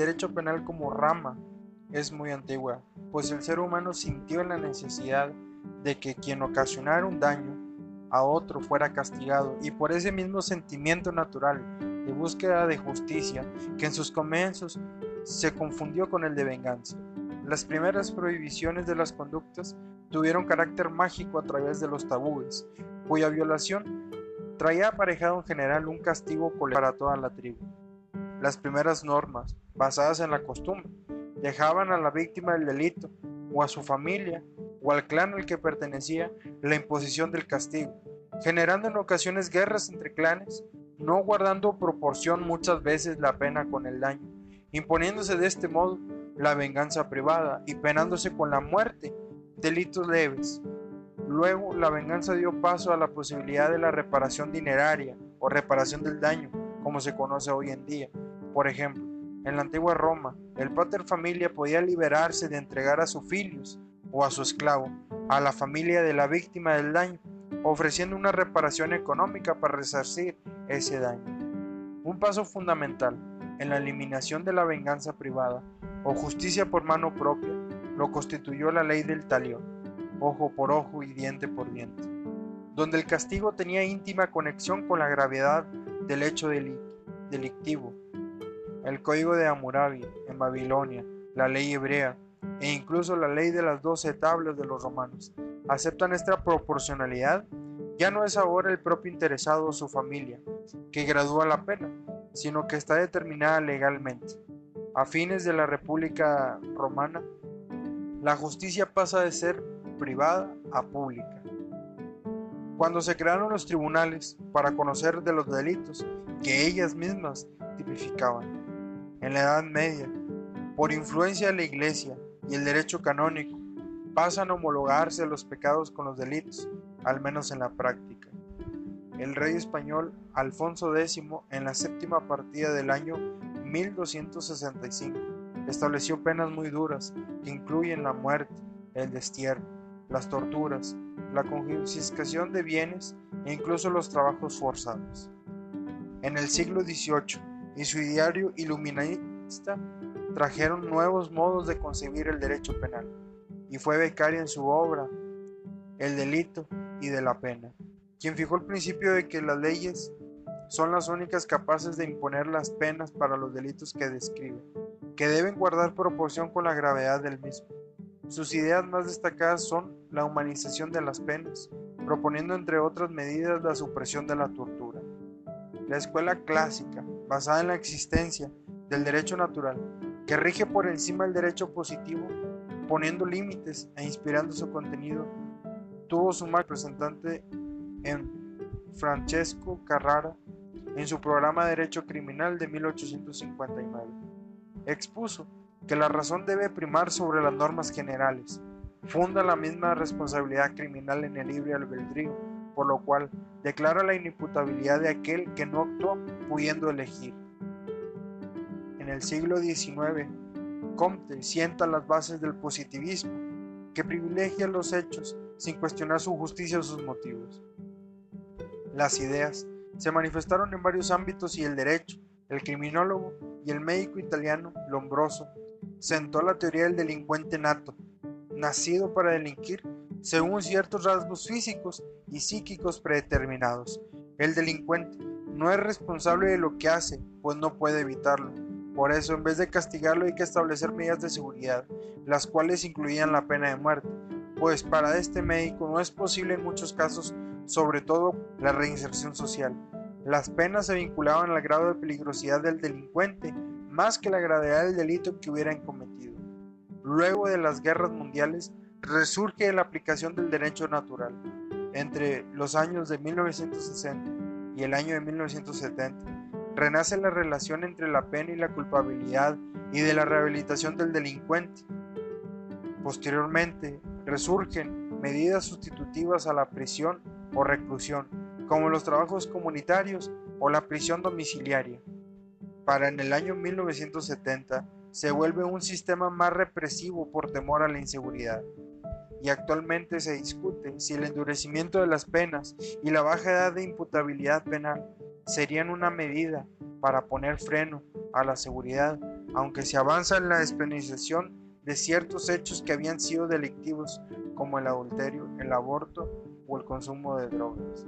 derecho penal como rama es muy antigua, pues el ser humano sintió la necesidad de que quien ocasionara un daño a otro fuera castigado y por ese mismo sentimiento natural de búsqueda de justicia que en sus comienzos se confundió con el de venganza. Las primeras prohibiciones de las conductas tuvieron carácter mágico a través de los tabúes, cuya violación traía aparejado en general un castigo para toda la tribu. Las primeras normas, basadas en la costumbre, dejaban a la víctima del delito, o a su familia, o al clan al que pertenecía, la imposición del castigo, generando en ocasiones guerras entre clanes, no guardando proporción muchas veces la pena con el daño, imponiéndose de este modo la venganza privada y penándose con la muerte delitos leves. Luego la venganza dio paso a la posibilidad de la reparación dineraria o reparación del daño, como se conoce hoy en día. Por ejemplo, en la antigua Roma, el pater familia podía liberarse de entregar a su filius o a su esclavo a la familia de la víctima del daño, ofreciendo una reparación económica para resarcir ese daño. Un paso fundamental en la eliminación de la venganza privada o justicia por mano propia lo constituyó la ley del talión, ojo por ojo y diente por diente, donde el castigo tenía íntima conexión con la gravedad del hecho delictivo. El código de Hammurabi en Babilonia, la ley hebrea e incluso la ley de las doce tablas de los romanos aceptan esta proporcionalidad, ya no es ahora el propio interesado o su familia que gradúa la pena, sino que está determinada legalmente. A fines de la República Romana, la justicia pasa de ser privada a pública. Cuando se crearon los tribunales para conocer de los delitos que ellas mismas tipificaban, en la Edad Media, por influencia de la Iglesia y el derecho canónico, pasan a homologarse los pecados con los delitos, al menos en la práctica. El rey español Alfonso X, en la séptima partida del año 1265, estableció penas muy duras que incluyen la muerte, el destierro, las torturas, la confiscación de bienes e incluso los trabajos forzados. En el siglo XVIII y su diario iluminista trajeron nuevos modos de concebir el derecho penal y fue becario en su obra El delito y de la pena, quien fijó el principio de que las leyes son las únicas capaces de imponer las penas para los delitos que describe, que deben guardar proporción con la gravedad del mismo. Sus ideas más destacadas son la humanización de las penas, proponiendo entre otras medidas la supresión de la tortura. La escuela clásica, basada en la existencia del derecho natural, que rige por encima del derecho positivo, poniendo límites e inspirando su contenido, tuvo su más representante en Francesco Carrara en su programa Derecho Criminal de 1859. Expuso que la razón debe primar sobre las normas generales. Funda la misma responsabilidad criminal en el libre albedrío, por lo cual declara la inimputabilidad de aquel que no actuó pudiendo elegir. En el siglo XIX, Comte sienta las bases del positivismo, que privilegia los hechos sin cuestionar su justicia o sus motivos. Las ideas se manifestaron en varios ámbitos y el derecho, el criminólogo y el médico italiano Lombroso sentó la teoría del delincuente nato, nacido para delinquir según ciertos rasgos físicos y psíquicos predeterminados. El delincuente no es responsable de lo que hace, pues no puede evitarlo. Por eso, en vez de castigarlo, hay que establecer medidas de seguridad, las cuales incluían la pena de muerte, pues para este médico no es posible en muchos casos, sobre todo la reinserción social. Las penas se vinculaban al grado de peligrosidad del delincuente más que la gravedad del delito que hubieran cometido. Luego de las guerras mundiales resurge la aplicación del derecho natural. Entre los años de 1960 y el año de 1970, renace la relación entre la pena y la culpabilidad y de la rehabilitación del delincuente. Posteriormente, resurgen medidas sustitutivas a la prisión o reclusión como los trabajos comunitarios o la prisión domiciliaria. Para en el año 1970 se vuelve un sistema más represivo por temor a la inseguridad. Y actualmente se discute si el endurecimiento de las penas y la baja edad de imputabilidad penal serían una medida para poner freno a la seguridad, aunque se avanza en la despenalización de ciertos hechos que habían sido delictivos como el adulterio, el aborto o el consumo de drogas.